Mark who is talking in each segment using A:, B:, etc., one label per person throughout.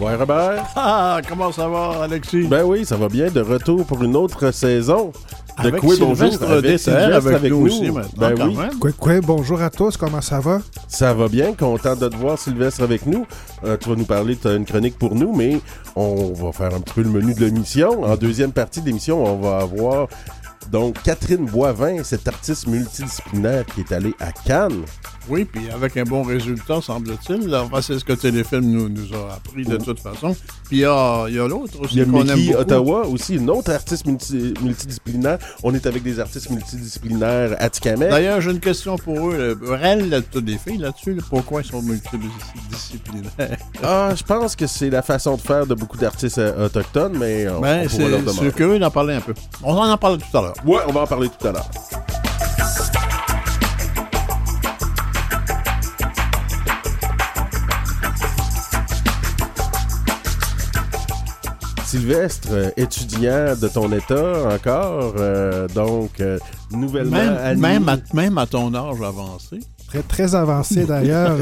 A: Bonsoir Robert.
B: Ah, comment ça va, Alexis?
A: Ben oui, ça va bien. De retour pour une autre saison. De
B: Avec
A: quoi bonjour
B: Sylvestre
A: avec,
B: nous
A: nous.
B: aussi maintenant,
A: Ben
B: quand
A: oui,
B: même.
C: Quoi, quoi, bonjour à tous, comment ça va?
A: ça va bien. Content de te voir Sylvestre avec nous. Euh, tu vas nous parler, tu as une chronique pour nous, mais on va faire un petit peu le menu de l'émission. En deuxième partie de l'émission, on va avoir donc Catherine Boivin, cette artiste multidisciplinaire qui est allée à Cannes.
B: Oui, puis avec un bon résultat, semble-t-il. Enfin, c'est ce que Téléfilm nous, nous a appris de toute façon. Puis il y a, il y a l'autre aussi
A: Il y a Mickey. Ottawa aussi, une autre artiste multi- multidisciplinaire. On est avec des artistes multidisciplinaires à Tikamek.
B: D'ailleurs, j'ai une question pour eux. Euh, Elle, toutes les filles là-dessus, là, pourquoi ils sont multidisciplinaires?
A: Ah, je pense que c'est la façon de faire de beaucoup d'artistes euh, autochtones, mais euh,
B: Ben,
A: on pourra leur demander.
B: c'est curieux d'en parler un peu. On en a parlé tout à l'heure.
A: Ouais, on va en parler tout à l'heure. Sylvestre, euh, étudiant de ton état encore, euh, donc euh, nouvellement
B: Même,
A: admis-
B: même, à, même à ton âge avancé.
C: Très, très avancé d'ailleurs.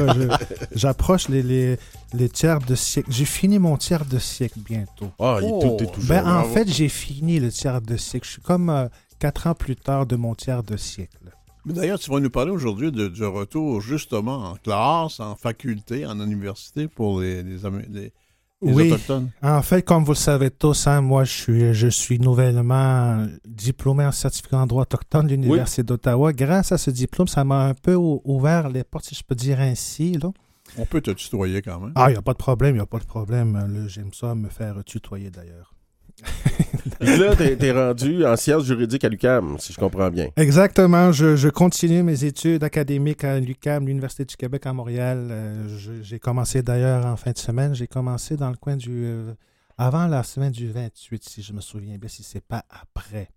C: J'approche les, les, les tiers de siècle. J'ai fini mon tiers de siècle bientôt.
A: Ah, il
B: Oh.
A: tout est tout
C: Ben, en
B: bravo.
C: fait, j'ai fini le tiers de siècle. Je suis comme euh, quatre ans plus tard de mon tiers de siècle.
B: Mais D'ailleurs, tu vas nous parler aujourd'hui de- du retour justement en classe, en faculté, en université pour les, les, les- les
C: Oui.
B: Autochtones.
C: En fait, comme vous le savez tous, hein, moi, je suis, je suis nouvellement diplômé en certificat en droit autochtone de l'Université d'Ottawa. Grâce à ce diplôme, ça m'a un peu ou- ouvert les portes, si je peux dire ainsi. Là.
B: On peut te tutoyer quand même.
C: Ah, il n'y a pas de problème, il n'y a pas de problème. J'aime ça me faire tutoyer d'ailleurs.
A: Puis là, t'es t'es rendu en sciences juridiques à l'UQAM, si je comprends bien.
C: Exactement. Je, je continue mes études académiques à l'UQAM, l'Université du Québec à Montréal. Euh, J'ai commencé d'ailleurs en fin de semaine. J'ai commencé dans le coin du... euh, avant la semaine du 28, si je me souviens bien, si c'est pas après.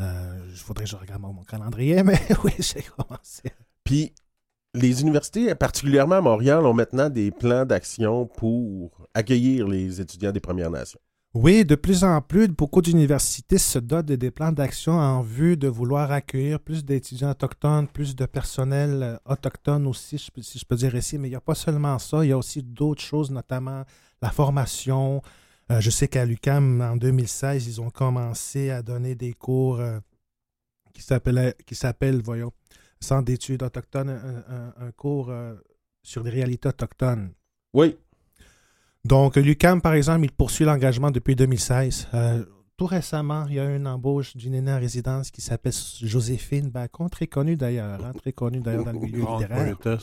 C: Euh, je voudrais que je regarde mon calendrier, mais oui, j'ai commencé.
A: Puis les universités, particulièrement à Montréal, ont maintenant des plans d'action pour accueillir les étudiants des Premières Nations.
C: Oui, de plus en plus, beaucoup d'universités se dotent de des plans d'action en vue de vouloir accueillir plus d'étudiants autochtones, plus de personnel euh, autochtone aussi, si je peux dire ici. Mais il n'y a pas seulement ça, il y a aussi d'autres choses, notamment la formation. Euh, je sais qu'à l'UCAM, en 2016, ils ont commencé à donner des cours euh, qui s'appellent, voyons, Centre d'études autochtones, un, cours sur les réalités autochtones.
A: Oui,
C: Donc, l'UCAM, par exemple, il poursuit l'engagement depuis 2016. Euh, tout récemment, il y a eu une embauche d'une aînée en résidence qui s'appelle Joséphine Bacon, très connue d'ailleurs, hein, très connue d'ailleurs dans le milieu littéraire.
B: hein.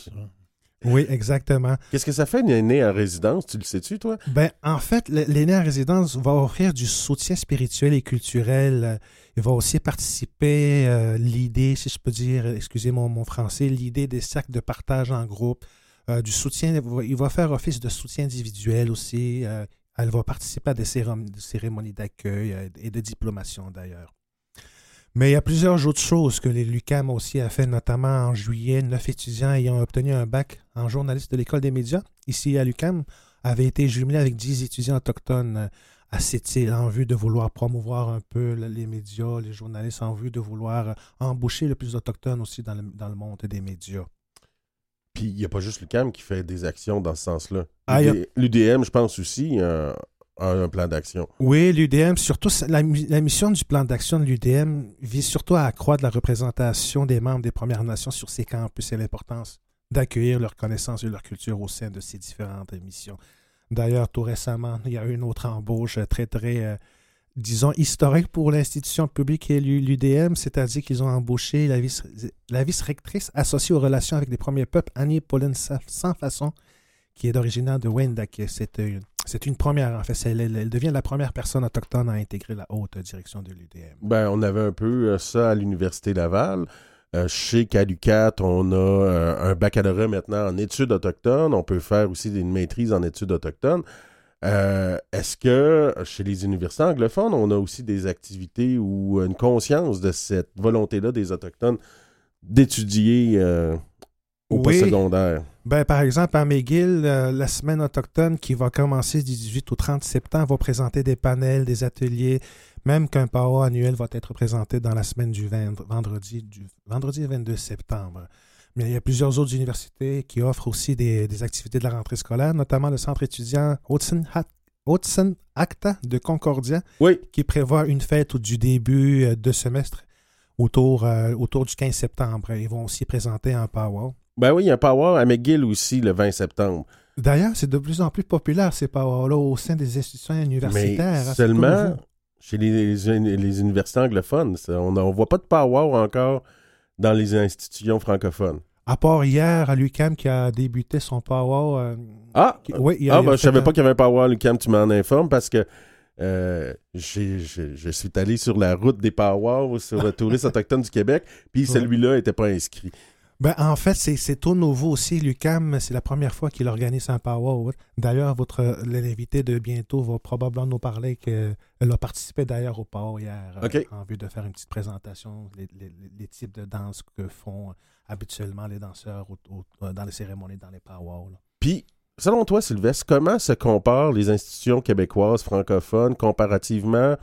C: Oui, exactement.
A: Qu'est-ce que ça fait une aînée en résidence? Tu le sais-tu, toi?
C: Ben, en fait, l'aîné en résidence va offrir du soutien spirituel et culturel. Euh, Il va aussi participer, euh, l'idée, si je peux dire, excusez mon, mon français, l'idée des cercles de partage en groupe, euh, du soutien, il va- faire office de soutien individuel aussi. euh, elle va participer à des cérémonies, d'accueil euh, et de diplomation d'ailleurs. Mais il y a plusieurs autres choses que LUCAM aussi a fait, notamment en juillet, neuf étudiants ayant obtenu un bac en journaliste de l'École des médias, ici à l'UCAM, avaient été jumelés avec 10 étudiants autochtones à cette île en vue de vouloir promouvoir un peu le- les médias, les journalistes, en vue de vouloir embaucher le plus d'autochtones aussi dans le monde des médias.
A: Puis il n'y a pas juste l'UQAM qui fait des actions dans ce sens-là.
C: Ah, a-
A: L'UDM, je pense aussi, euh, a un plan d'action.
C: Oui, l'UDM, surtout la, mi- la mission du plan d'action de l'UDM vise surtout à accroître la représentation des membres des Premières Nations sur ces campus et l'importance d'accueillir leurs connaissances et leur culture au sein de ces différentes missions. D'ailleurs, tout récemment, il y a eu une autre embauche très, très, euh, disons, historique pour l'institution publique et l'UDM, c'est-à-dire qu'ils ont embauché la vice- la vice-rectrice associée aux relations avec les premiers peuples, Annie-Pauline Sa- Sans Façon, qui est originaire de Wendaké. C'est une, c'est une première, en fait. Elle, devient la première personne autochtone à intégrer la haute direction de l'UDM.
A: Ben, on avait un peu euh, ça à l'Université Laval. Euh, chez Calucat, on a euh, un baccalauréat maintenant en études autochtones. On peut faire aussi une maîtrise en études autochtones. Euh, Est-ce que chez les universités anglophones, on a aussi des activités ou une conscience de cette volonté-là des Autochtones d'étudier euh, au
C: Oui.
A: postsecondaire?
C: Ben, par exemple, à McGill, euh, la semaine autochtone qui va commencer du 18 au 30 septembre va présenter des panels, des ateliers, même qu'un PAO annuel va être présenté dans la semaine du vend- vendredi, du vendredi 22 septembre. Mais il y a plusieurs autres universités qui offrent aussi des, des activités de la rentrée scolaire, notamment le centre étudiant Hudson, Acta de Concordia,
A: Oui,
C: qui prévoit une fête du début euh, de semestre autour, euh, autour du 15 septembre. Ils vont aussi présenter un powwow.
A: ben oui, il y a un power à McGill aussi le 20 septembre.
C: D'ailleurs, c'est de plus en plus populaire ces powwows-là au sein des institutions universitaires.
A: seulement chez les, les- les universités anglophones. Ça, on ne voit pas de power encore dans les institutions francophones.
C: À part hier, à l'UQAM qui a débuté son powwow. euh,
A: Ah!
C: qui- oui, il a-
A: Ah,
C: il a
A: ben, je savais
C: un-
A: pas qu'il y avait un power, Lucam, tu m'en informes parce que euh, je suis allé sur la route des powwows sur le tourisme autochtone du Québec, puis celui-là n'était pas inscrit.
C: Ben, en fait, c'est tout nouveau aussi. L'UCAM, c'est la première fois qu'il organise un powwow. D'ailleurs, votre l'invité de bientôt va probablement nous parler qu'elle a participé d'ailleurs au powwow hier euh, en vue de faire une petite présentation les, les- les types de danse que font habituellement les danseurs au- au- euh, dans les cérémonies, dans les là.
A: Puis, selon toi, Sylvestre, comment se comparent les institutions québécoises francophones comparativement,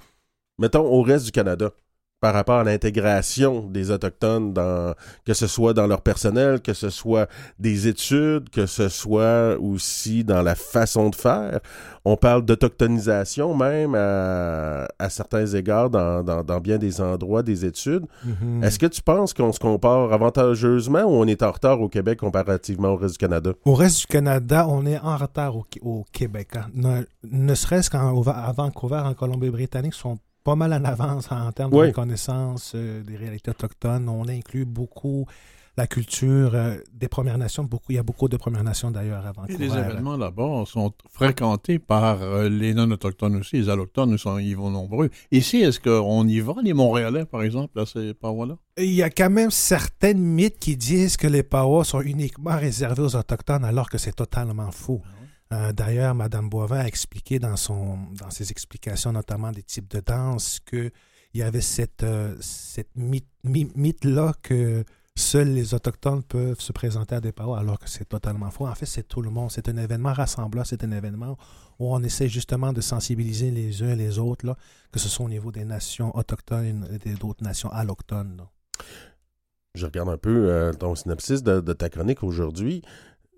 A: mettons, au reste du Canada? Par rapport à l'intégration des Autochtones, dans, que ce soit dans leur personnel, que ce soit des études, que ce soit aussi dans la façon de faire. On parle d'autochtonisation même à, à certains égards dans, dans, dans bien des endroits des études.
C: Mhm.
A: Est-ce que tu penses qu'on se compare avantageusement ou on est en retard au Québec comparativement au reste du Canada?
C: Au reste du Canada, on est en retard au, au Québec. hein. Ne, ne serait-ce qu'à Vancouver, en Colombie-Britannique, sont pas mal en avance en termes
A: Oui.
C: de reconnaissance euh, des réalités autochtones. On inclut beaucoup la culture euh, des Premières Nations. Beaucoup, il y a beaucoup de Premières Nations d'ailleurs à
B: Et les événements là-bas sont fréquentés par euh, les non-autochtones aussi. Les allochtones ils sont, ils vont nombreux. Ici, est-ce qu'on y va, les Montréalais, par exemple, à ces parois-là?
C: Il y a quand même certaines mythes qui disent que les Pawas sont uniquement réservés aux Autochtones alors que c'est totalement faux. Euh, D'ailleurs, Mme Boivin a expliqué dans, son, dans ses explications, notamment des types de danse, qu'il y avait cette, euh, cette mythe- my- mythe-là que seuls les Autochtones peuvent se présenter à des Pawas, alors que c'est totalement faux. En fait, c'est tout le monde. C'est un événement rassemblant, c'est un événement où on essaie justement de sensibiliser les uns et les autres, que ce soit au niveau des nations autochtones et d'autres nations allochtones.
A: je regarde un peu euh, ton synopsis de ta chronique aujourd'hui.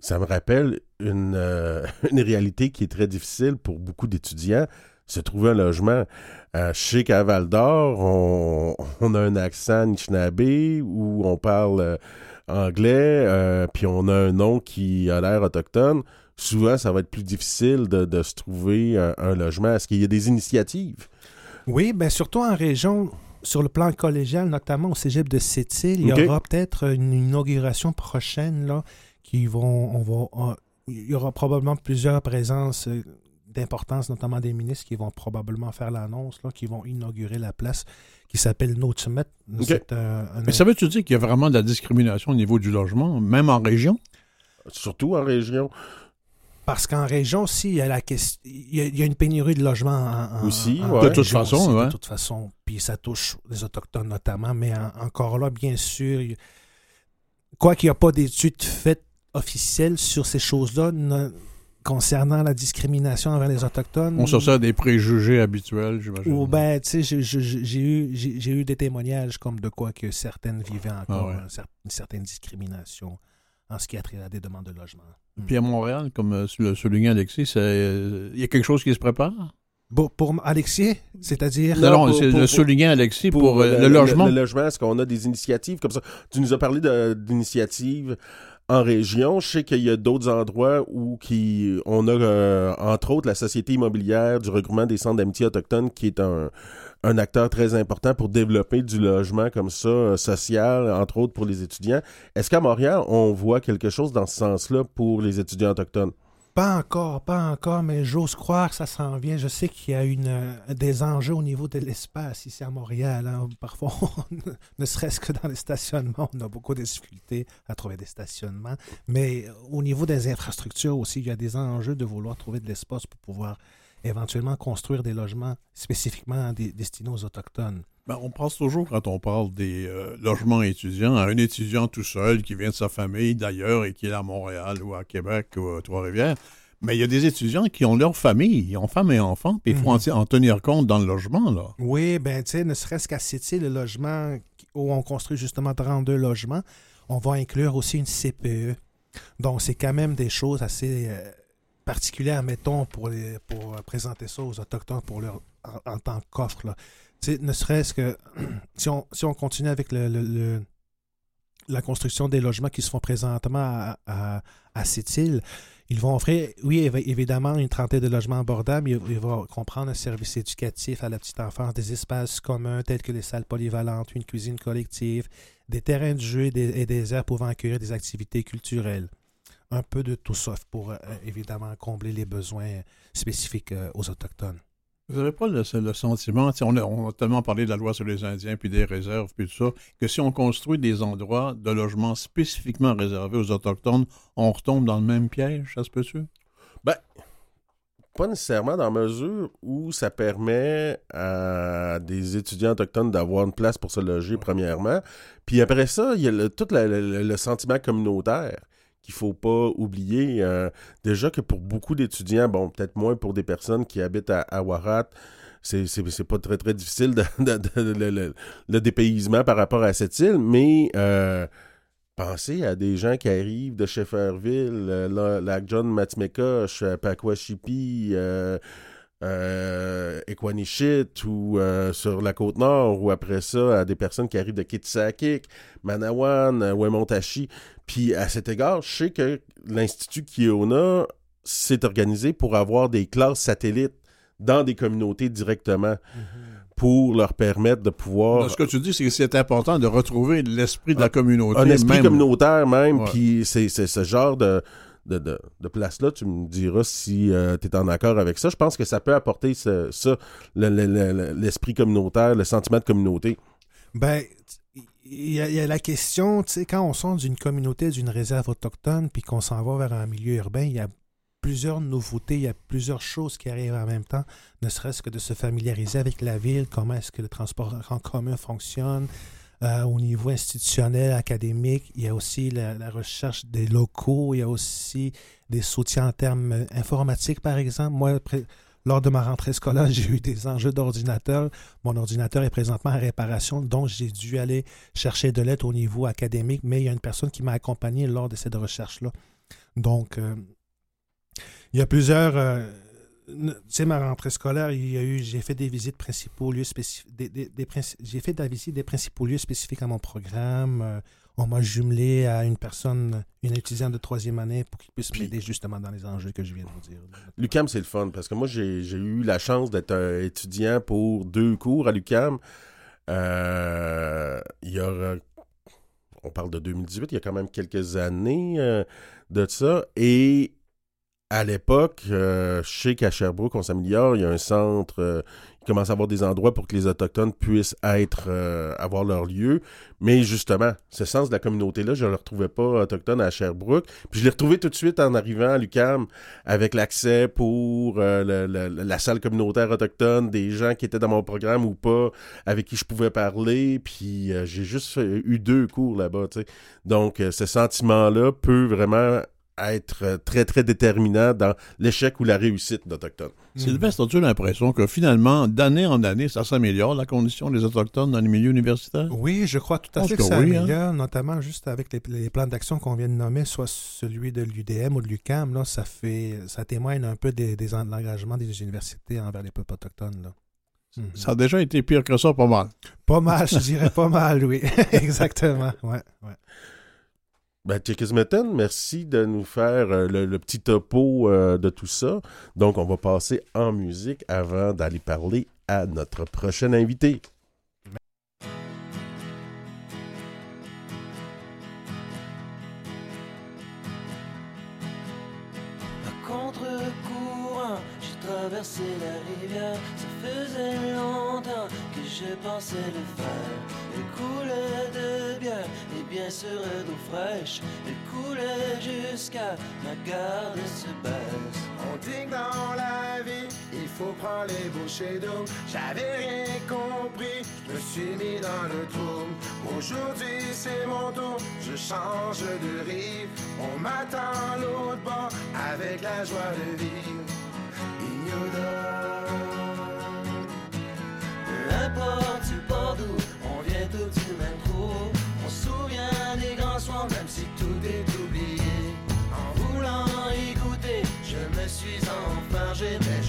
A: Ça me rappelle une, euh, une réalité qui est très difficile pour beaucoup d'étudiants, se trouver un logement. Euh, je sais qu'à Val d'Or, on, on a un accent Anishinaabe où on parle euh, anglais, euh, puis on a un nom qui a l'air autochtone. Souvent, ça va être plus difficile de, de se trouver un, un logement. Est-ce qu'il y a des initiatives?
C: Oui, bien surtout en région, sur le plan collégial, notamment au cégep de Sept-Îles, il y aura peut-être une inauguration prochaine là, qui vont, on va, on- il y aura probablement plusieurs présences euh, d'importance, notamment des ministres qui vont probablement faire l'annonce, là, qui vont inaugurer la place qui s'appelle euh, un-
B: Mais ça veut-tu dire qu'il y a vraiment de la discrimination au niveau du logement, même en région?
A: Surtout en région.
C: Parce qu'en région aussi, il y a la question, il y a, il y a une pénurie de logements en, en-
A: Aussi,
C: en
A: ouais. De
B: toute
C: région
B: façon,
C: aussi,
B: ouais.
C: De toute façon, puis ça touche les autochtones notamment, mais en- encore là, bien sûr, il- quoi qu'il n'y a pas d'études faites officielles sur ces choses-là concernant la discrimination envers les autochtones?
B: On se sert des préjugés habituels, j'imagine.
C: Ou ben, tu sais, j'ai- eu, j'ai j'ai eu des témoignages comme de quoi que certaines vivaient encore
B: Ah ouais.
C: un cer- une certaine discrimination en ce qui a trait à des demandes de logement.
B: Puis à Montréal, comme euh, le soulignait Alexis, euh, il y a quelque chose qui se prépare?
C: Bon, pour Alexis, c'est-à-dire...
A: Non,
B: c'est le soulignait Alexis pour, euh, le, logement.
A: Le, logement, est-ce qu'on a des initiatives comme ça? Tu nous as parlé d'initiatives en région. Je sais qu'il y a d'autres endroits où qui, on a, euh, entre autres, la Société immobilière du regroupement des centres d'amitié autochtones, qui est un, un acteur très important pour développer du logement comme ça, euh, social, entre autres pour les étudiants. Est-ce qu'à Montréal, on voit quelque chose dans ce sens-là pour les étudiants autochtones?
C: Pas encore, pas encore, mais j'ose croire que ça s'en vient. Je sais qu'il y a une, euh, des enjeux au niveau de l'espace ici à Montréal. hein. Parfois, ne serait-ce que dans les stationnements, on a beaucoup de difficultés à trouver des stationnements. Mais euh, au niveau des infrastructures aussi, il y a des enjeux de vouloir trouver de l'espace pour pouvoir éventuellement construire des logements spécifiquement des- destinés aux Autochtones.
B: Ben, on pense toujours, quand on parle des euh, logements étudiants, à un étudiant tout seul qui vient de sa famille d'ailleurs et qui est à Montréal ou à Québec ou à Trois-Rivières. Mais il y a des étudiants qui ont leur famille, ils ont femme et enfants, puis il faut en, en tenir compte dans le logement. Là.
C: Oui, ben tu sais, ne serait-ce qu'à City, le logement où on construit justement 32 logements, on va inclure aussi une CPE. Donc, c'est quand même des choses assez euh, particulières, mettons, pour, les, pour présenter ça aux Autochtones pour leur, en, tant qu'offre. Ne serait-ce que si on, si on continue avec le, le- la construction des logements qui se font présentement à, à, ils vont offrir, oui, évi- évidemment, une trentaine de logements abordables, ils vont comprendre un service éducatif à la petite enfance, des espaces communs tels que les salles polyvalentes, une cuisine collective, des terrains de jeu et des, et des aires pouvant accueillir des activités culturelles. Un peu de tout ça pour, euh, évidemment, combler les besoins spécifiques euh, aux Autochtones.
B: Vous n'avez pas le, le sentiment, on a, tellement parlé de la loi sur les Indiens, puis des réserves, puis tout ça, que si on construit des endroits de logement spécifiquement réservés aux Autochtones, on retombe dans le même piège, ça se peut-tu?
A: Pas nécessairement dans la mesure où ça permet à des étudiants autochtones d'avoir une place pour se loger, premièrement. Puis après ça, il y a le- tout le sentiment communautaire qu'il faut pas oublier. Euh, déjà que pour beaucoup d'étudiants, bon, peut-être moins pour des personnes qui habitent à, à Warat, c'est, pas très très difficile le, dépaysement par rapport à cette île, mais euh, pensez à des gens qui arrivent de Shefferville, euh, la- Lac John, Matmekosh, euh, Pakwashipi, euh, Equanichit ou euh, sur la côte nord, ou après ça, à des personnes qui arrivent de Kitsakik, Manawan, euh, Wemontashi. Puis à cet égard, je sais que l'Institut Kiona s'est organisé pour avoir des classes satellites dans des communautés directement pour leur permettre de pouvoir
B: Ce que tu dis, c'est que c'est important de retrouver l'esprit de la communauté.
A: un esprit
B: même.
A: communautaire même, puis c'est ce genre de, de, place-là, tu me diras si tu es en accord avec ça. Je pense que ça peut apporter ça, le- le- le- l'esprit communautaire, le sentiment de communauté.
C: Ben, il y, y a la question, tu sais, quand on sort d'une communauté, d'une réserve autochtone, puis qu'on s'en va vers un milieu urbain, il y a plusieurs nouveautés, il y a plusieurs choses qui arrivent en même temps, ne serait-ce que de se familiariser avec la ville, comment est-ce que le transport en commun fonctionne, euh, au niveau institutionnel, académique, il y a aussi la, recherche des locaux, il y a aussi des soutiens en termes euh, informatiques, par exemple. Moi, lors de ma rentrée scolaire, j'ai eu des enjeux d'ordinateur. Mon ordinateur est présentement en réparation, donc j'ai dû aller chercher de l'aide au niveau académique, mais il y a une personne qui m'a accompagné lors de cette recherche-là. Donc, euh, il y a plusieurs. Sais, ma rentrée scolaire, il y a eu, j'ai fait des visites principaux lieux spécifiques. Des, des- j'ai fait de la visite des principaux lieux spécifiques à mon programme. euh, on m'a jumelé à une personne, une étudiante de troisième année pour qu'il puisse
A: Puis-
C: m'aider justement dans les enjeux que je viens de vous dire.
A: L'UCAM, c'est le fun parce que moi, j'ai j'ai eu la chance d'être étudiant pour deux cours à l'UCAM. Euh, il y a. On parle de 2018, il y a quand même quelques années euh, de ça. Et à l'époque, euh, je sais qu'à Sherbrooke, on s'améliore. Il y a un centre. euh, il commence à avoir des endroits pour que les Autochtones puissent être, euh, avoir leur lieu. Mais justement, ce sens de la communauté-là, je ne le retrouvais pas autochtone à Sherbrooke. Puis je l'ai retrouvé tout de suite en arrivant à l'UCAM avec l'accès pour euh, la salle communautaire autochtone, des gens qui étaient dans mon programme ou pas, avec qui je pouvais parler. Puis euh, j'ai juste eu deux cours là-bas. tu sais. Donc, euh, ce sentiment-là peut vraiment être euh, très, très déterminant dans l'échec ou la réussite d'Autochtones.
B: Sylvestre, as-tu l'impression que finalement, d'année en année, ça s'améliore, la condition des Autochtones dans les milieux universitaires?
C: Oui, je crois tout à fait que
B: que
C: ça
B: oui, hein.
C: notamment juste avec les, les plans d'action qu'on vient de nommer, soit celui de l'UDM ou de l'UCAM, là, ça fait ça témoigne un peu des, de l'engagement des universités envers les peuples autochtones. Là. Mhm.
B: Ça a déjà été pire que ça, pas mal.
C: Pas mal, je dirais pas mal, oui. Exactement. Ouais, ouais.
A: Ben, Tchekismeten, merci de nous faire euh, le, petit topo euh, de tout ça. Donc, on va passer en musique avant d'aller parler à notre prochain invité.
D: Contre-courant, j'ai traversé la rivière. Ça faisait que je pensais le faire. Elle coulait de bière et bien sûr d'eau fraîche. Elle coulait jusqu'à ma garde se baisse.
E: On dit que dans la vie, il faut prendre les bouchées d'eau. J'avais rien compris, je me suis mis dans le trou. Aujourd'hui, c'est mon tour, je change de rive. On m'attend l'autre bord avec la joie de vivre.
D: N'importe où, d'où, on vient tout du même trou? On se souvient des grands soirs, même si tout est oublié. En voulant écouter, je
E: me suis enfargé, mais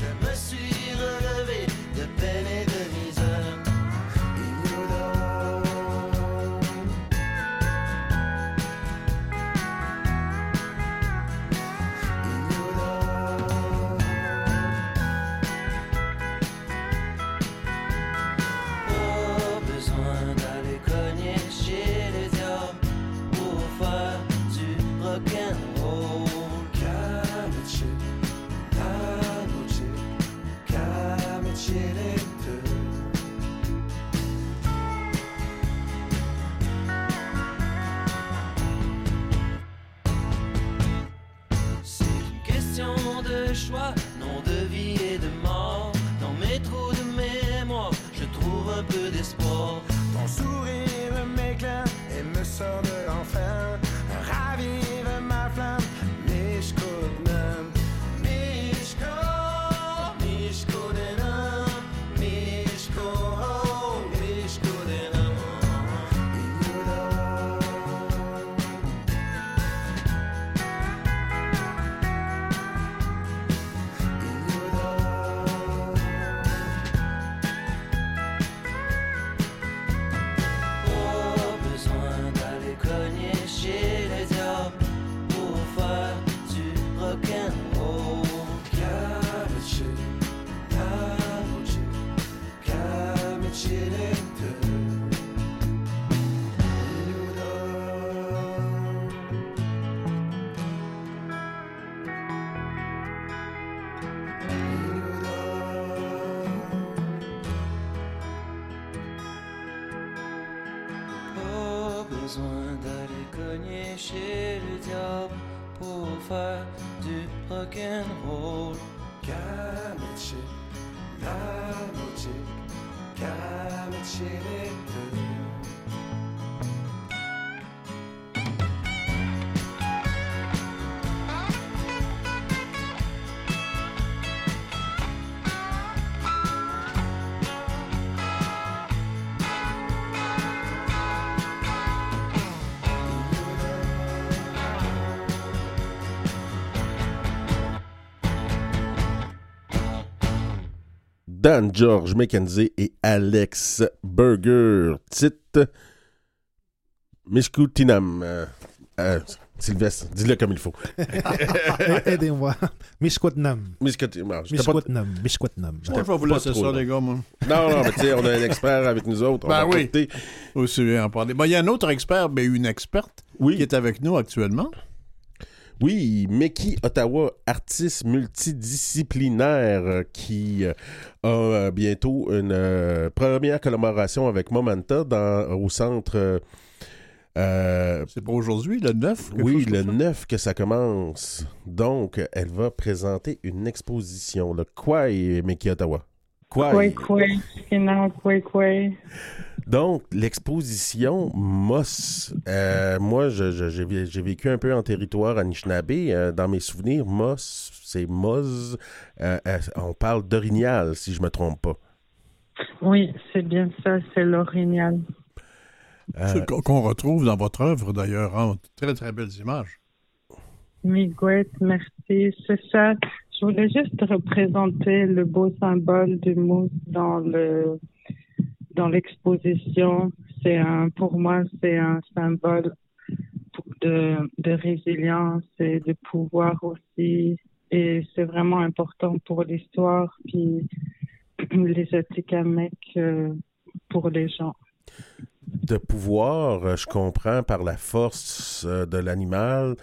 A: Dan George McKenzie et Alex Burger. Titre Mishkutinam. Euh, euh, Sylvestre, dis-le comme il faut.
C: Aidez-moi. Mishkwatnam.
A: J'étais
B: Moi, je vais vous
A: pas
B: laisser
A: trop
B: ça,
A: long.
B: les gars, moi.
A: Non, non, mais tu sais, on a un expert avec nous autres. On
B: Ben
A: va
B: oui.
A: écouter.
B: Aussi bien en parler. Bon, il y a un autre expert, mais une experte,
A: Oui.
B: qui est avec nous actuellement.
A: Oui, Meki Ottawa, artiste multidisciplinaire euh, qui euh, a euh, bientôt une première collaboration avec Momenta dans, au centre. euh,
B: C'est pas aujourd'hui, le 9? quelque
A: oui, le
B: ça?
A: 9 que ça commence. Donc, elle va présenter une exposition. Le quoi est Meki Ottawa?
F: Kwe, kina kwe kwe.
A: Donc, l'exposition Moss, euh, moi, je- je- j'ai vé- j'ai vécu un peu en territoire Anishinaabe. euh, dans mes souvenirs, Moss, c'est Moz. euh, euh, on parle d'orignal, si je me trompe pas.
F: Oui, c'est bien ça, c'est l'orignal.
A: Euh,
B: Ce qu'on- retrouve dans votre œuvre, d'ailleurs, en très, très belles images.
F: Miguel, merci. C'est ça. Je voulais juste représenter le beau symbole du mousse dans le dans l'exposition. C'est un, pour moi, c'est un symbole de, résilience et de pouvoir aussi. Et c'est vraiment important pour l'histoire, puis les Atikamekw euh, pour les gens.
A: de pouvoir, euh, je comprends, par la force euh, de l'animal,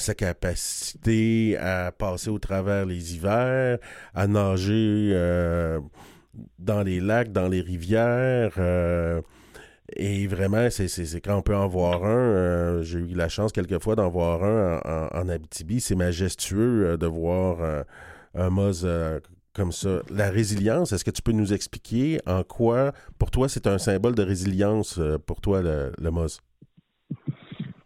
A: sa capacité à passer au travers les hivers, à nager euh, dans les lacs, dans les rivières. euh, et vraiment, c'est quand on peut en voir un. euh, J'ai eu la chance quelquefois d'en voir un en, Abitibi. C'est majestueux euh, de voir un Moz comme ça. La résilience, est-ce que tu peux nous expliquer en quoi, pour toi, c'est un symbole de résilience pour toi, le, le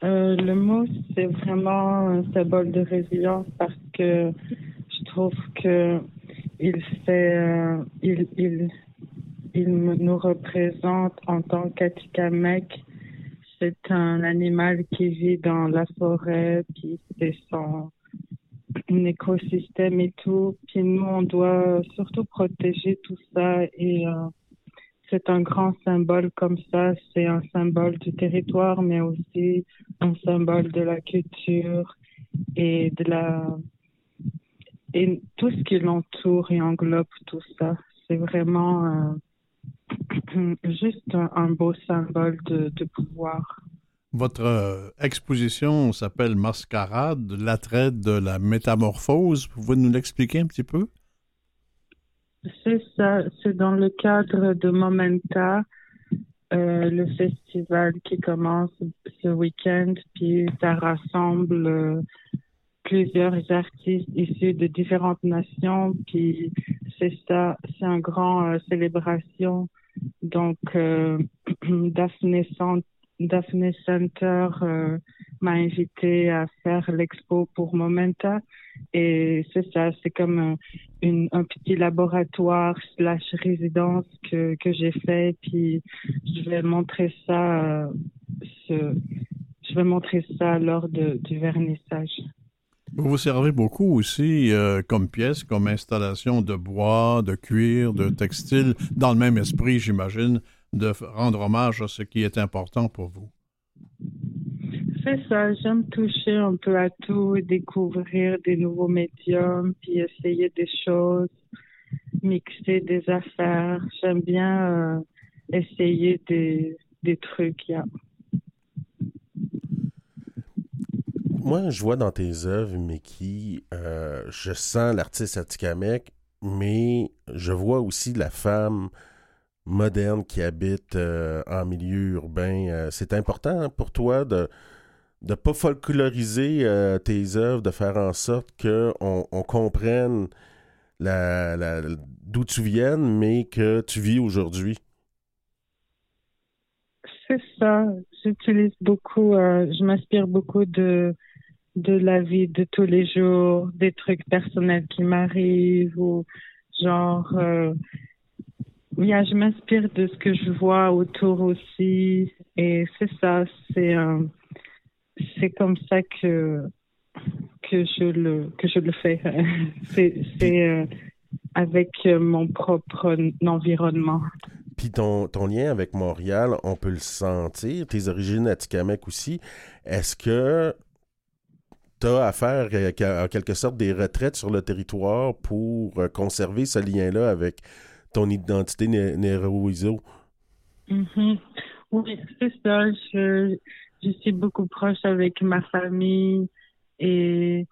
F: le mousse, c'est vraiment un symbole de résilience parce que je trouve que il fait, euh, il, il, il nous représente en tant qu'Atikamekw. C'est un animal qui vit dans la forêt, puis c'est son écosystème et tout. Puis nous, on doit surtout protéger tout ça et euh, c'est un grand symbole comme ça. C'est un symbole du territoire, mais aussi un symbole de la culture et de la et tout ce qui l'entoure et englobe tout ça. C'est vraiment euh, juste un, un beau symbole de, de pouvoir.
B: Votre euh, exposition s'appelle Mascarade, l'attrait de la métamorphose. Pouvez-vous nous l'expliquer un petit peu?
F: C'est ça, c'est dans le cadre de Momenta, euh, le festival qui commence ce week-end, puis ça rassemble plusieurs artistes issus de différentes nations, puis c'est ça, c'est un grand euh, célébration. Donc, euh, Daphne, Cent- Daphne Center euh, m'a invité à faire l'expo pour Momenta. Et c'est ça, c'est comme un, une- un petit laboratoire slash résidence que, que j'ai fait. Puis je vais montrer ça, euh, je vais montrer ça lors du vernissage.
B: Vous vous servez beaucoup aussi euh, comme pièce, comme installation de bois, de cuir, de textile, dans le même esprit, j'imagine, de rendre hommage à ce qui est important pour vous.
F: C'est ça, j'aime toucher un peu à tout, découvrir des nouveaux médiums, puis essayer des choses, mixer des affaires. J'aime bien euh, essayer des, des trucs. yeah.
A: Moi, je vois dans tes œuvres, Mickey, euh, je sens l'artiste Atikamek, mais je vois aussi la femme moderne qui habite euh, en milieu urbain. Euh, c'est important pour toi de ne pas folkloriser tes œuvres, de faire en sorte qu'on on comprenne la, la- d'où tu viennes, mais que tu vis aujourd'hui?
F: C'est ça, j'utilise beaucoup, je m'inspire beaucoup de, de la vie de tous les jours, des trucs personnels qui m'arrivent ou genre, euh, je m'inspire de ce que je vois autour aussi et c'est ça, c'est euh, comme ça que que je le que je le fais. c'est euh, avec euh, mon propre environnement.
A: Puis ton, lien avec Montréal, on peut le sentir. Tes origines à Tikamek aussi. Est-ce que à faire euh, en quelque sorte des retraites sur le territoire pour euh, conserver ce lien-là avec ton identité né- néro-iso?
F: Mhm. Oui, c'est ça. Je, je suis beaucoup proche avec ma famille et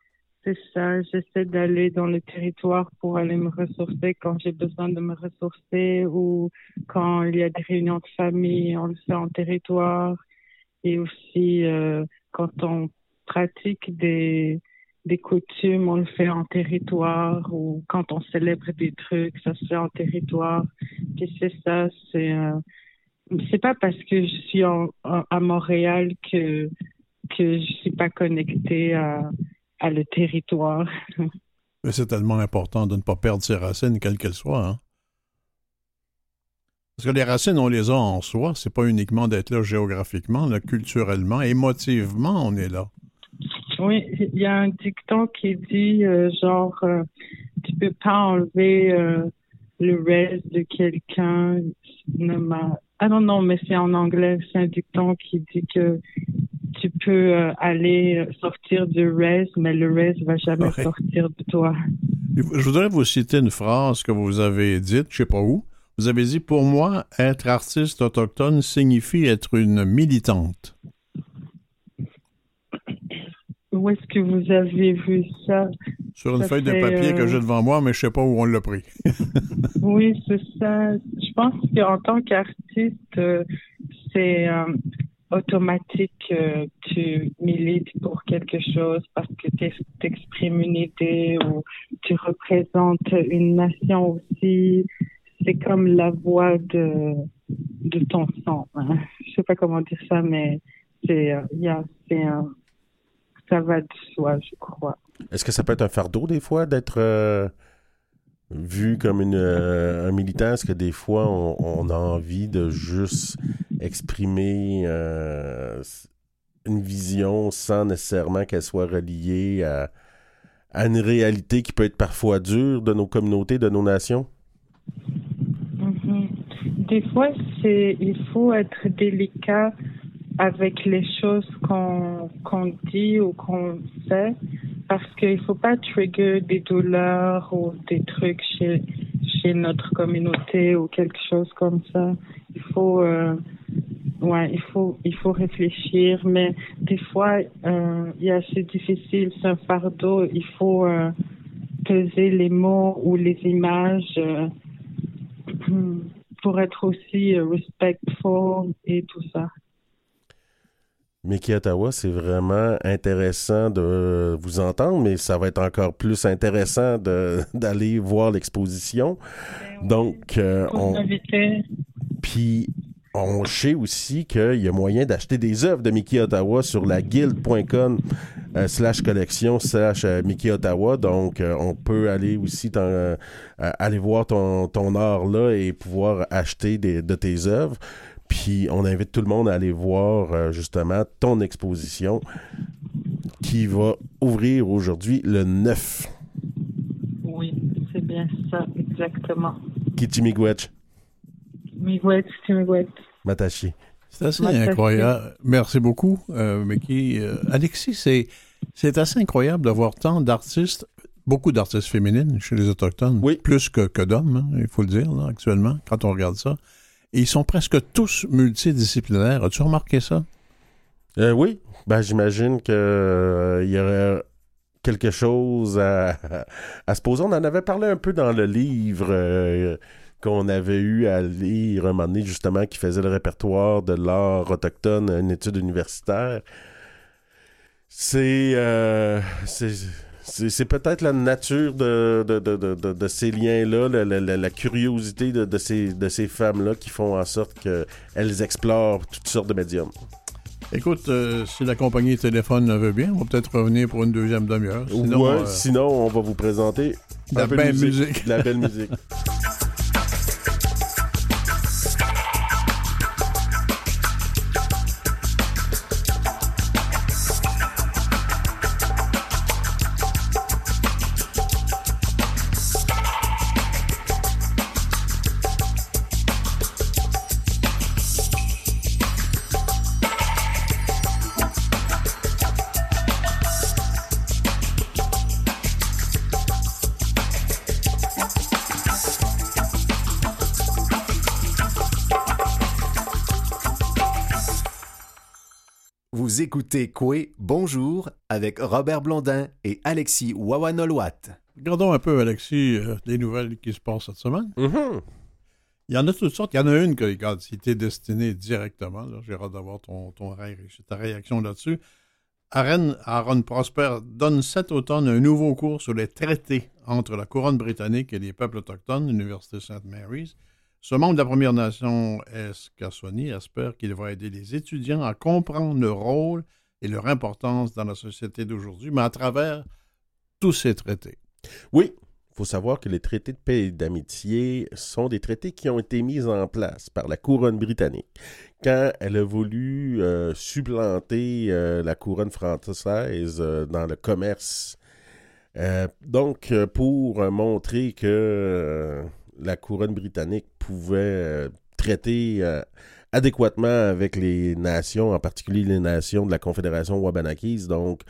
F: c'est ça. J'essaie d'aller dans le territoire pour aller me ressourcer quand j'ai besoin de me ressourcer ou quand il y a des réunions de famille, on le fait en territoire. Et aussi, euh, quand on pratique des, des coutumes, on le fait en territoire ou quand on célèbre des trucs, ça se fait en territoire. Puis c'est ça, c'est euh, c'est pas parce que je suis à Montréal que que je suis pas connectée à à le territoire.
B: Mais c'est tellement important de ne pas perdre ses racines, quelles qu'elles soient. hein. Parce que les racines, on les a en soi. C'est pas uniquement d'être là géographiquement, là, culturellement, émotivement, on est là.
F: Oui, il y a un dicton qui dit euh, genre euh, tu peux pas enlever euh, le reste de quelqu'un. Ah non non, mais c'est en anglais. C'est un dicton qui dit que tu peux aller sortir du reste, mais le reste va jamais
B: Ouais.
F: sortir de toi.
B: Je voudrais vous citer une phrase que vous avez dite, je sais pas où. Vous avez dit Pour moi, être artiste autochtone signifie être une militante.
F: Où est-ce que vous avez vu ça?
B: Sur une
F: Ça
B: feuille de papier que
F: euh,
B: j'ai devant moi, mais je sais pas où on l'a pris.
F: Oui, c'est ça. Je pense qu'en tant qu'artiste, euh, c'est euh, automatique que tu milites pour quelque chose parce que tu exprimes une idée ou tu représentes une nation aussi. C'est comme la voix de, de ton sang. hein. Je sais pas comment dire ça, mais c'est, euh, yeah, c'est un- ça va de soi, je crois.
A: Est-ce que ça peut être un fardeau des fois d'être euh, vu comme une, euh, un militant? Est-ce que des fois on, on a envie de juste exprimer euh, une vision sans nécessairement qu'elle soit reliée à, à une réalité qui peut être parfois dure de nos communautés, de nos nations?
F: Mhm. Des fois, c'est il faut être délicat avec les choses qu'on dit ou qu'on fait parce qu'il faut pas trigger des douleurs ou des trucs chez notre communauté ou quelque chose comme ça. Il faut euh, ouais, il faut il faut réfléchir mais des fois euh, c'est difficile, c'est un fardeau, il faut euh, peser les mots ou les images euh, pour être aussi respectful et tout ça.
A: Mickey Ottawa, c'est vraiment intéressant de vous entendre, mais ça va être encore plus intéressant d'aller voir l'exposition. Donc, euh, on, puis on sait aussi qu'il y a moyen d'acheter des œuvres de Mickey Ottawa sur la guild.com euh, slash collection slash euh, Mickey Ottawa. Donc, euh, on peut aller aussi euh, aller voir ton, ton art là et pouvoir acheter des, de tes œuvres. Puis, on invite tout le monde à aller voir euh, justement ton exposition qui va ouvrir aujourd'hui le 9.
F: Oui, c'est bien ça, exactement.
A: Kichimigwech,
F: Miigwet, c'est Miigwet.
A: Matashi.
B: C'est assez incroyable. Merci beaucoup, euh, Mickey. Euh, Alexis, c'est, c'est assez incroyable de voir tant d'artistes, beaucoup d'artistes féminines chez les Autochtones,
A: Oui.
B: plus que, que d'hommes, hein, il faut le dire, là, actuellement, quand on regarde ça. Ils sont presque tous multidisciplinaires. As-tu remarqué ça?
A: Euh, oui, ben, j'imagine qu'il y aurait quelque chose à, à se poser. On en avait parlé un peu dans le livre euh, qu'on avait eu à lire un moment donné, justement, qui faisait le répertoire de l'art autochtone, une étude universitaire. C'est euh, c'est- c'est peut-être la nature de, de, de, de, ces liens-là, la, la- la- la curiosité de, de ces, de ces femmes-là qui font en sorte qu'elles explorent toutes sortes de médiums.
B: Écoute, euh, si la compagnie téléphone le veut bien, on va peut-être revenir pour une deuxième demi-heure. Sinon,
A: ouais,
B: euh,
A: sinon, on va vous présenter
B: la belle musique.
A: la belle musique.
G: Vous écoutez Coué Bonjour avec Robert Blondin et Alexis Wawanolwat.
B: Regardons un peu, Alexis, euh, les nouvelles qui se passent cette semaine.
A: Mhm.
B: Il y en a toutes sortes. Il y en a une que, regarde, si t'es destiné directement, là, j'ai hâte d'avoir ton, ton ta réaction là-dessus. Aaron, Aaron Prosper donne cet automne un nouveau cours sur les traités entre la couronne britannique et les peuples autochtones, l'Université St. Mary's. Ce membre de la Première Nation, Escaswani, espère qu'il va aider les étudiants à comprendre leur rôle et leur importance dans la société d'aujourd'hui, mais à travers tous ces traités.
A: Oui, il faut savoir que les traités de paix et d'amitié sont des traités qui ont été mis en place par la couronne britannique quand elle a voulu euh, supplanter euh, la couronne française euh, dans le commerce. Donc, pour montrer que la couronne britannique pouvait euh, traiter euh, adéquatement avec les nations, en particulier les nations de la Confédération Wabanakis, donc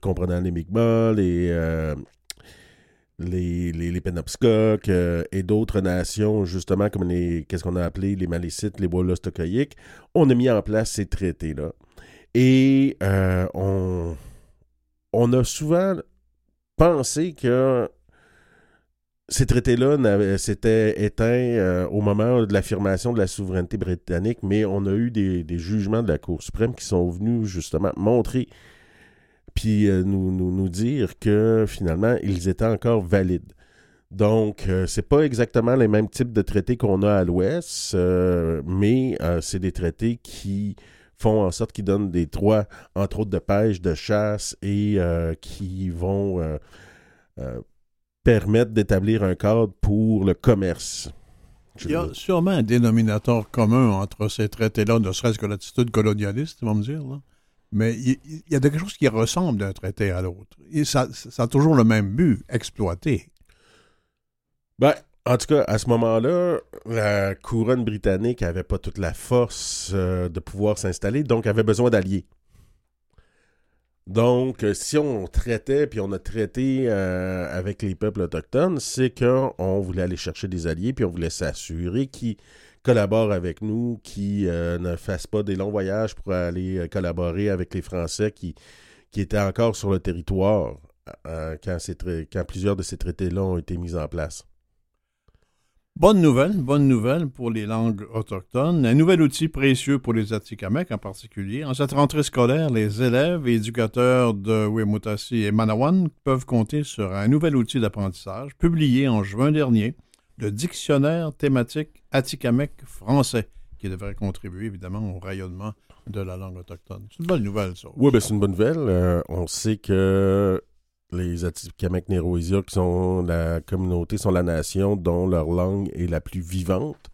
A: comprenant les Mi'kmaq, les, euh, les, les, euh, et d'autres nations, justement, comme les, qu'est-ce qu'on a appelé les Malécites, les on a mis en place ces traités-là. Et on, on a souvent pensé que ces traités-là s'étaient éteints euh, au moment de l'affirmation de la souveraineté britannique, mais on a eu des, jugements de la Cour suprême qui sont venus justement montrer puis euh, nous, nous, dire que finalement, ils étaient encore valides. Donc, euh, c'est pas exactement les mêmes types de traités qu'on a à l'Ouest, euh, mais c'est des traités qui font en sorte qu'ils donnent des droits, entre autres de pêche, de chasse, et qui vont permettre d'établir un cadre pour le commerce.
B: Il y a sûrement un dénominateur commun entre ces traités-là, ne serait-ce que l'attitude colonialiste, tu vas me dire. Là. Mais il, il y a quelque chose qui ressemble d'un traité à l'autre. Et ça, ça a toujours le même but, exploiter.
A: Ben, en tout cas, à ce moment-là, la couronne britannique n'avait pas toute la force euh, de pouvoir s'installer, donc avait besoin d'alliés. Donc, euh, si on traitait, puis on a traité euh, avec les peuples autochtones, c'est qu'on voulait aller chercher des alliés, puis on voulait s'assurer qu'ils collaborent avec nous, qui euh, ne fassent pas des longs voyages pour aller collaborer avec les Français qui, étaient encore sur le territoire quand, quand plusieurs de ces traités-là ont été mis en place.
B: Bonne nouvelle, bonne nouvelle pour les langues autochtones. Un nouvel outil précieux pour les Atikamekw en particulier. En cette rentrée scolaire, les élèves et éducateurs de Wemutassi et Manawan peuvent compter sur un nouvel outil d'apprentissage publié en juin dernier, le Dictionnaire thématique Atikamekw français, qui devrait contribuer évidemment au rayonnement de la langue autochtone. C'est une bonne nouvelle, ça.
A: Oui, ben c'est une bonne nouvelle. Euh, on sait que les Atikamekw Néroisia, qui sont la communauté, sont la nation dont leur langue est la plus vivante.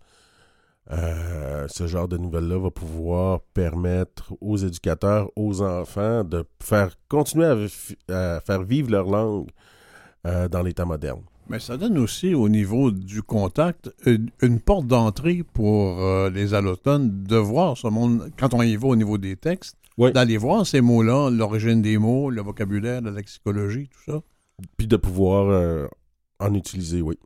A: Euh, ce genre de nouvelles-là va pouvoir permettre aux éducateurs, aux enfants, de faire continuer à, faire vivre leur langue euh, dans l'état moderne.
B: Mais ça donne aussi au niveau du contact une, porte d'entrée pour euh, les allochtones de voir ce monde, quand on y va au niveau des textes,
A: Oui.
B: d'aller voir ces mots-là, l'origine des mots, le vocabulaire, la lexicologie, tout ça.
A: Puis de pouvoir euh, en utiliser, oui.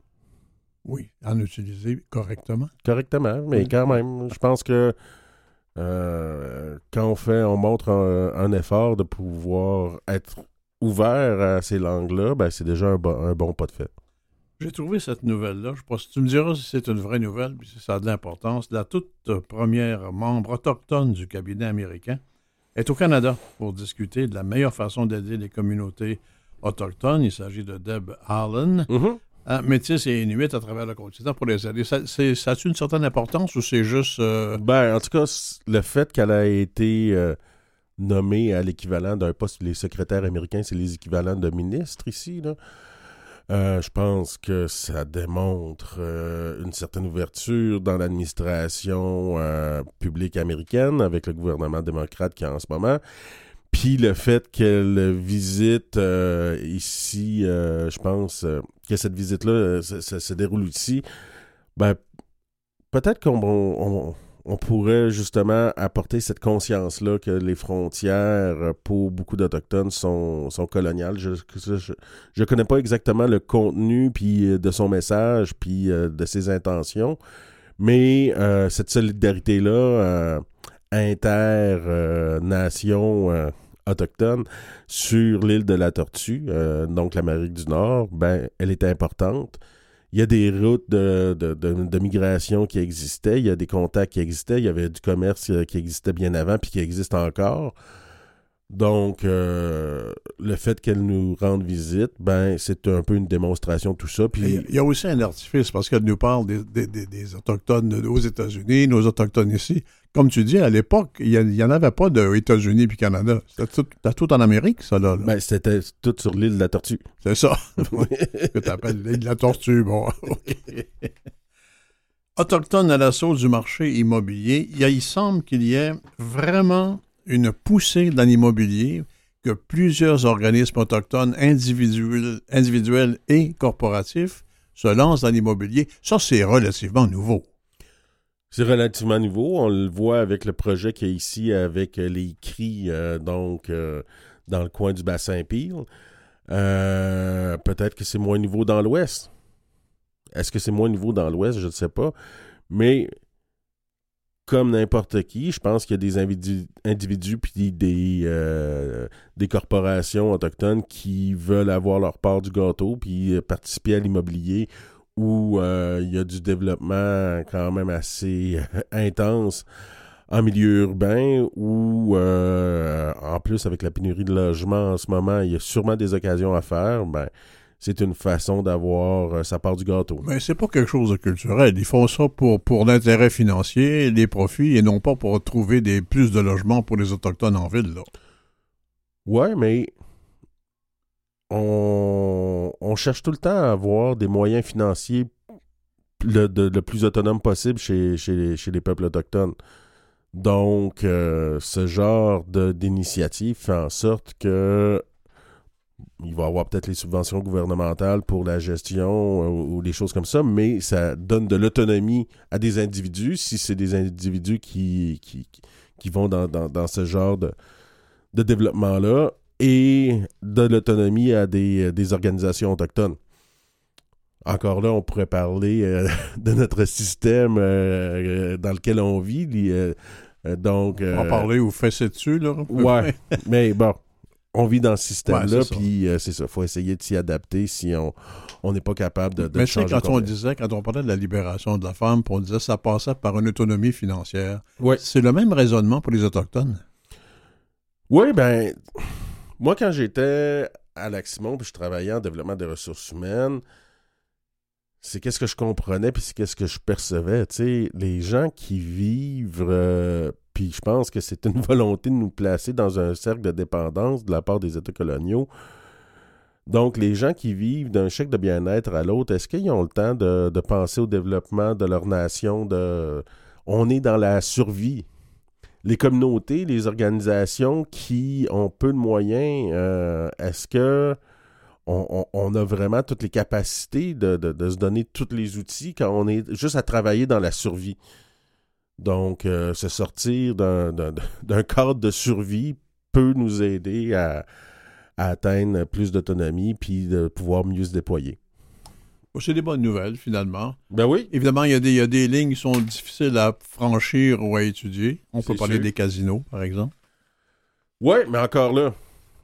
B: Oui, en utiliser correctement.
A: Correctement, mais
B: Oui.
A: quand même, je pense que euh, quand on fait, on montre un, un effort de pouvoir être ouvert à ces langues-là, ben c'est déjà un, bon- un bon pas de fait.
B: J'ai trouvé cette nouvelle-là. Je pense tu me diras si c'est une vraie nouvelle, puis si ça a de l'importance. La toute première membre autochtone du cabinet américain est au Canada pour discuter de la meilleure façon d'aider les communautés autochtones. Il s'agit de Deb Allen, hein, métis et inuit à travers le continent pour les aider. Ça, a-tu une certaine importance ou c'est juste... euh,
A: Ben, en tout cas, le fait qu'elle a été euh, nommée à l'équivalent d'un poste, les secrétaires américains, c'est les équivalents de ministres ici, là. Euh, je pense que ça démontre euh, une certaine ouverture dans l'administration euh, publique américaine avec le gouvernement démocrate qui est en ce moment. Puis le fait qu'elle visite euh, ici, euh, je pense euh, que cette visite-là se- se déroule ici, ben peut-être qu'on on- pourrait justement apporter cette conscience-là que les frontières pour beaucoup d'Autochtones sont, coloniales. Je ne connais pas exactement le contenu euh, de son message puis euh, de ses intentions, mais euh, cette solidarité-là euh, inter-nation autochtone sur l'île de la Tortue, donc l'Amérique du Nord, ben, elle est importante. Il y a des routes de, de, de- migration qui existaient, il y a des contacts qui existaient, il y avait du commerce euh, qui existait bien avant puis qui existe encore. Donc, euh, le fait qu'elle nous rende visite, ben, c'est un peu une démonstration de tout ça. Puis,
B: il y a aussi un artifice parce qu'elle nous parle des, des- des- Autochtones aux États-Unis, nos Autochtones ici. Comme tu dis, à l'époque, il n'y en avait pas de États-Unis puis Canada. C'était tout, c'était tout en Amérique, ça, là. là.
A: ben, c'était tout sur l'île de la Tortue.
B: C'est ça. que tu appelles l'île de la tortue. Bon, OK. Autochtones à l'assaut du marché immobilier, il, semble qu'il y ait vraiment une poussée dans l'immobilier, que plusieurs organismes autochtones individuels, individuels et corporatifs se lancent dans l'immobilier. Ça, c'est relativement nouveau.
A: C'est relativement nouveau. On le voit avec le projet qu'il y a ici avec euh, les cris, euh, donc euh, dans le coin du bassin Peel. Peut-être que c'est moins nouveau dans l'ouest. Est-ce que c'est moins nouveau dans l'ouest? Je ne sais pas. Mais comme n'importe qui, je pense qu'il y a des individus, individus puis des, des corporations autochtones qui veulent avoir leur part du gâteau puis participer à l'immobilier où euh, il y a du développement quand même assez euh, intense en milieu urbain, où euh, en plus avec la pénurie de logements en ce moment, il y a sûrement des occasions à faire, ben, c'est une façon d'avoir euh, sa part du gâteau.
B: Mais c'est pas quelque chose de culturel. Ils font ça pour, pour l'intérêt financier, les profits, et non pas pour trouver des, plus de logements pour les Autochtones en ville. Là.
A: Ouais, mais on, cherche tout le temps à avoir des moyens financiers le, plus autonome possible chez, les- peuples autochtones. Donc, euh, ce genre d'initiative fait en sorte que il va y avoir peut-être les subventions gouvernementales pour la gestion euh, ou, des choses comme ça, mais ça donne de l'autonomie à des individus si c'est des individus qui, qui, vont dans ce genre de, de développement-là et de l'autonomie à des, des organisations autochtones. Encore là, on pourrait parler euh, de notre système euh, euh, dans lequel on vit. euh, euh, donc,
B: On va
A: euh,
B: parler ou fesser dessus, là?
A: Ouais, mais bon, on vit dans ce système-là, puis euh, c'est ça. Il faut essayer de s'y adapter si on on n'est pas capable de, de
B: Mais
A: changer
B: quand on disait, quand on parlait de la libération de la femme, on disait que ça passait par une autonomie financière,
A: Ouais.
B: c'est le même raisonnement pour les Autochtones?
A: Oui, ben, moi, quand j'étais à Lac-Simon, puis je travaillais en développement des ressources humaines, c'est qu'est-ce que je comprenais, puis c'est qu'est-ce que je percevais. Les gens qui vivent, euh, puis je pense que c'est une volonté de nous placer dans un cercle de dépendance de la part des États coloniaux. Donc, les gens qui vivent d'un chèque de bien-être à l'autre, est-ce qu'ils ont le temps de, de penser au développement de leur nation? De... On est dans la survie? Les communautés, les organisations qui ont peu de moyens, euh, est-ce que on, a vraiment toutes les capacités de, se donner tous les outils quand on est juste à travailler dans la survie? Donc, euh, se sortir d'un cadre de survie peut nous aider à, à atteindre plus d'autonomie puis de pouvoir mieux se déployer.
B: C'est des bonnes nouvelles, finalement.
A: Ben oui.
B: Évidemment, il y, a des, il y a des lignes qui sont difficiles à franchir ou à étudier. On peut parler
A: sûr.
B: des casinos, par exemple.
A: Oui, mais encore là,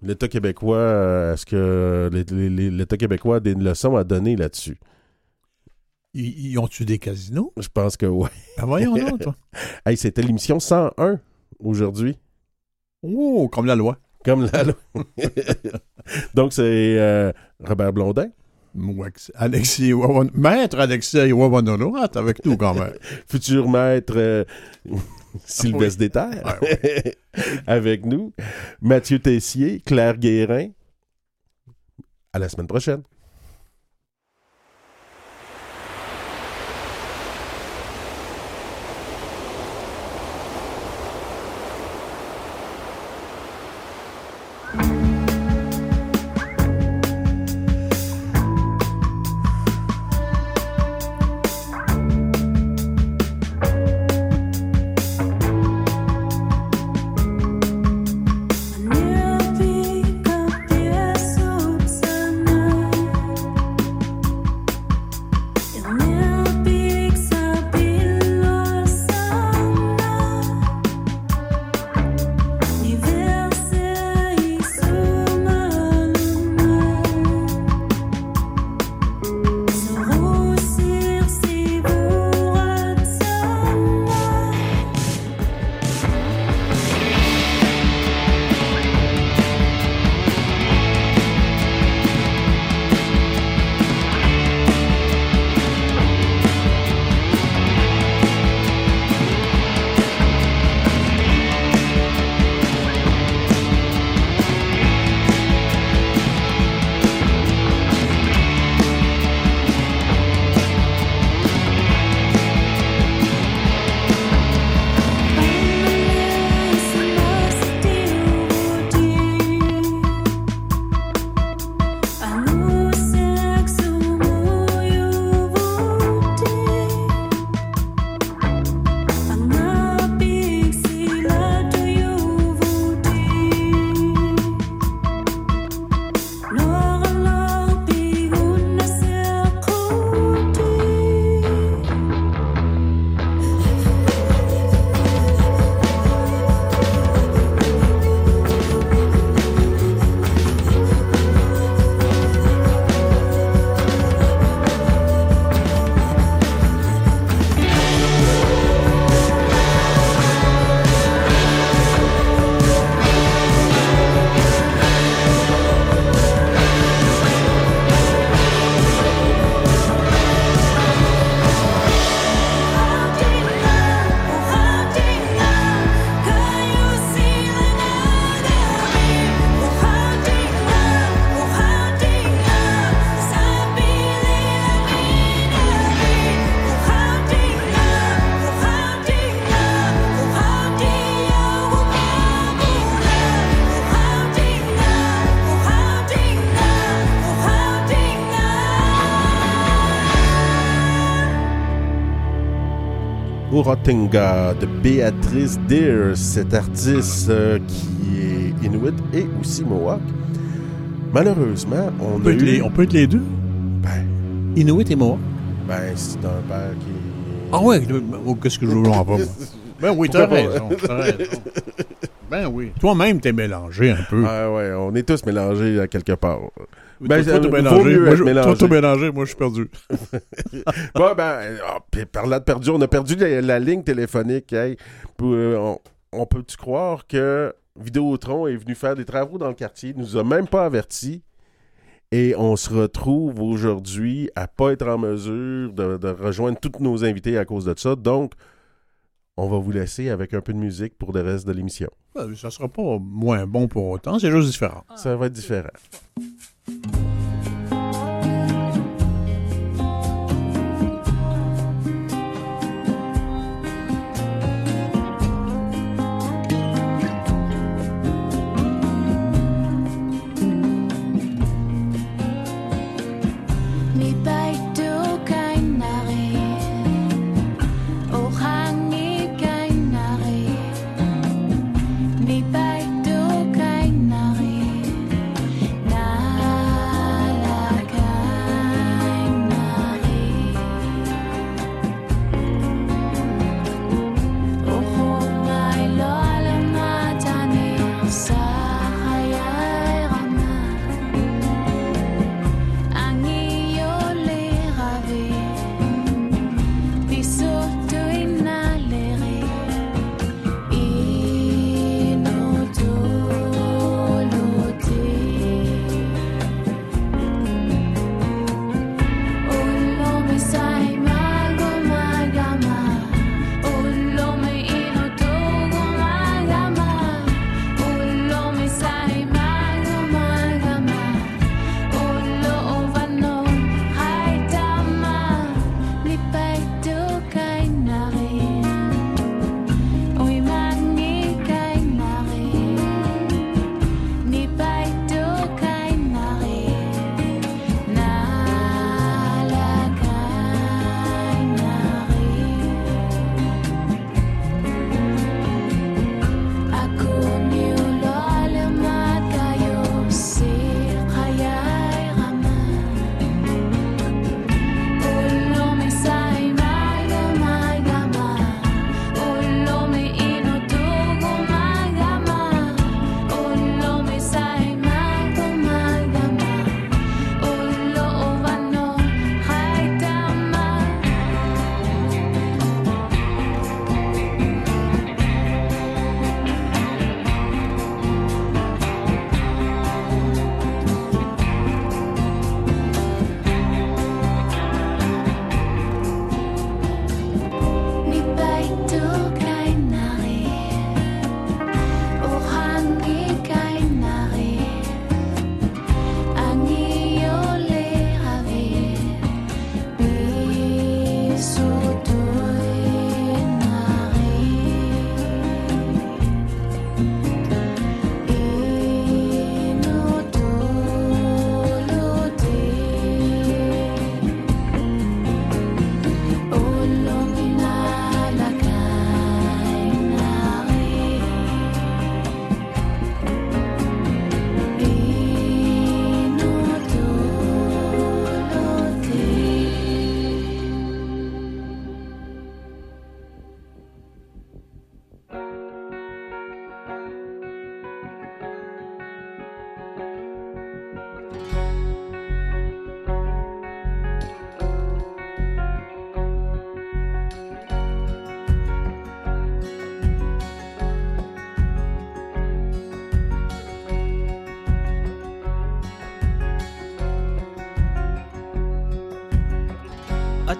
A: l'État québécois, euh, est-ce que l'État québécois a des leçons à donner là-dessus?
B: Ils, ils ont-tu des casinos?
A: Je pense que oui.
B: Ben voyons donc, toi.
A: Hey, c'était l'émission 101 aujourd'hui.
B: Oh, comme la loi.
A: Comme la loi. Donc, c'est euh, Robert Blondin,
B: Alexis Wawan- Maître Alexis Wawanolo, ah, t'es avec nous quand même.
A: futur maître euh, Sylvestre
B: Oui.
A: Déterre,
B: Ouais,
A: avec nous. Mathieu Tessier, Claire Guérin. À la semaine prochaine. De Béatrice Deer, cette artiste euh, qui est Inuit et aussi Mohawk. Malheureusement, on,
B: On
A: a
B: peut, être
A: eu...
B: les, on peut être les deux?
A: Ben,
B: Inuit et Mohawk?
A: ben, c'est un père qui...
B: Ah ouais, oh, qu'est-ce que je veux en? Ben oui, t'as raison, t'as raison. Ben oui. Toi-même, t'es mélangé un peu.
A: Ah ouais, on est tous mélangés à quelque part. Ben,
B: toi, t'es
A: vaut
B: mélangé. Moi, je-
A: mélangé.
B: Toi, t'es mélangé. Moi, je suis perdu.
A: Bon, ben, ah, puis par là de perdu, on a perdu la, la ligne téléphonique. hey. Euh, on, on peut-tu croire que Vidéotron est venu faire des travaux dans le quartier, il nous a même pas avertis. Et on se retrouve aujourd'hui à pas être en mesure de, de rejoindre tous nos invités à cause de ça. Donc, on va vous laisser avec un peu de musique pour le reste de l'émission.
B: Ça sera pas moins bon pour autant, c'est juste différent.
A: Ça va être différent.
H: Thank you.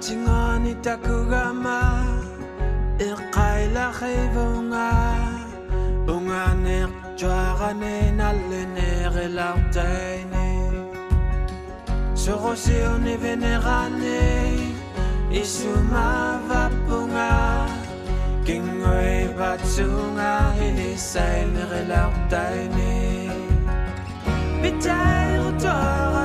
D: Atingani takugama Iqaila khivunga Unganek jwagane nallenere lautaine Sorosi oni venerane Isuma vapunga. Kingoe batsunga Hilisainere lautaine Bitai rotora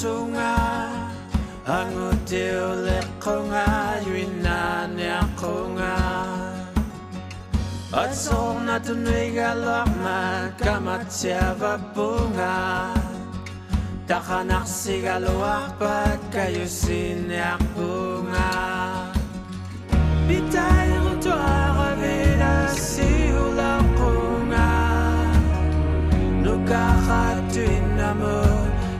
I: puso nga Ang uti-ulit ko nga Yunanya ko nga At so na tunoy galak Magkamat siya babunga Takanak sigaluak Pagkayo sinyak bunga Bitay si to akabida Siulak ko nga. Nukakatuin na
D: mo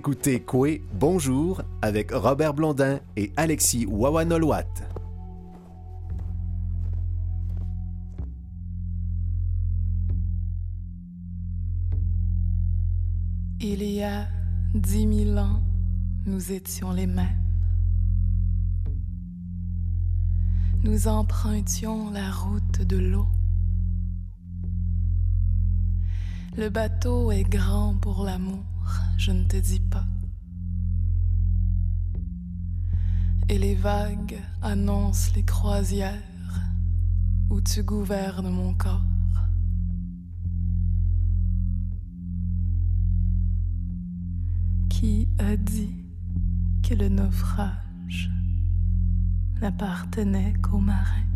D: écoutez Coué Bonjour avec Robert Blondin et Alexis Wawanolwat.
J: Il y a dix mille ans, nous étions les mêmes. Nous empruntions la route de l'eau. Le bateau est grand pour l'amour, je ne te dis pas. Et les vagues annoncent les croisières où tu gouvernes mon corps. Qui a dit que le naufrage n'appartenait qu'aux marins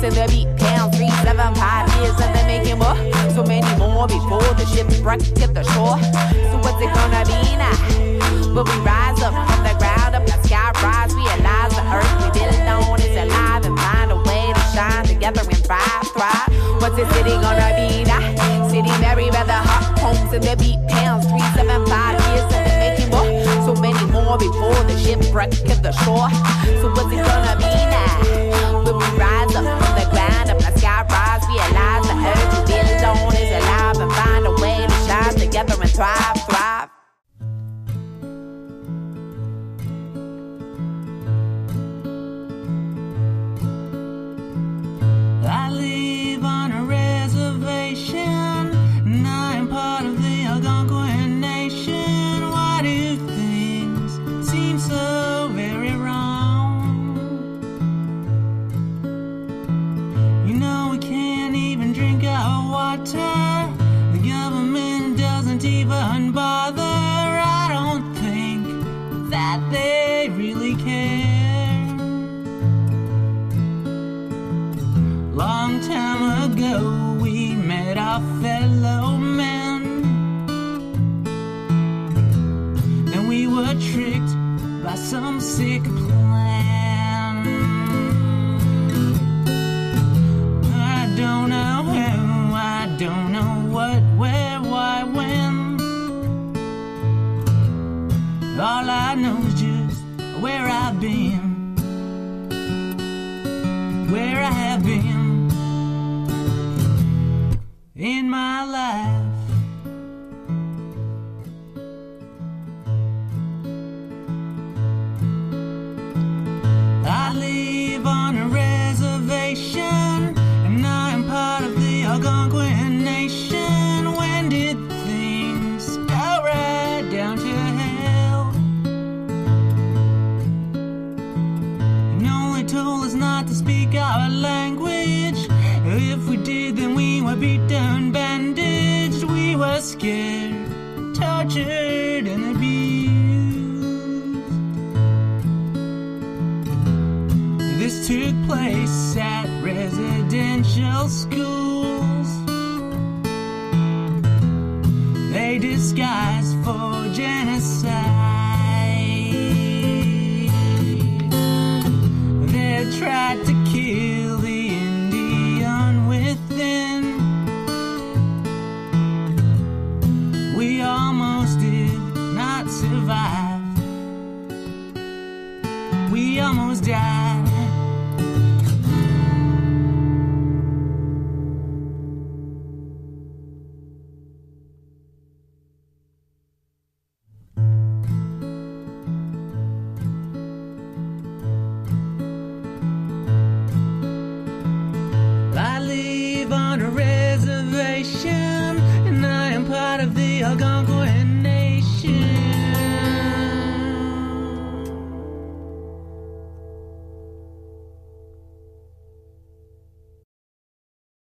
K: to the
L: beat. Pound three, seven, five years of the making more. So many more before the shipwreck hit the shore. So what's it gonna be now? But we rise up from the ground up, the sky rise. We Realize the earth we build on is alive and find a way to shine together and thrive, thrive. What's the city gonna be now? City Mary, the hot homes in the beat. Pounds three, seven, five years of the making more. So many more before the shipwreck hit the shore. So what's it gonna be?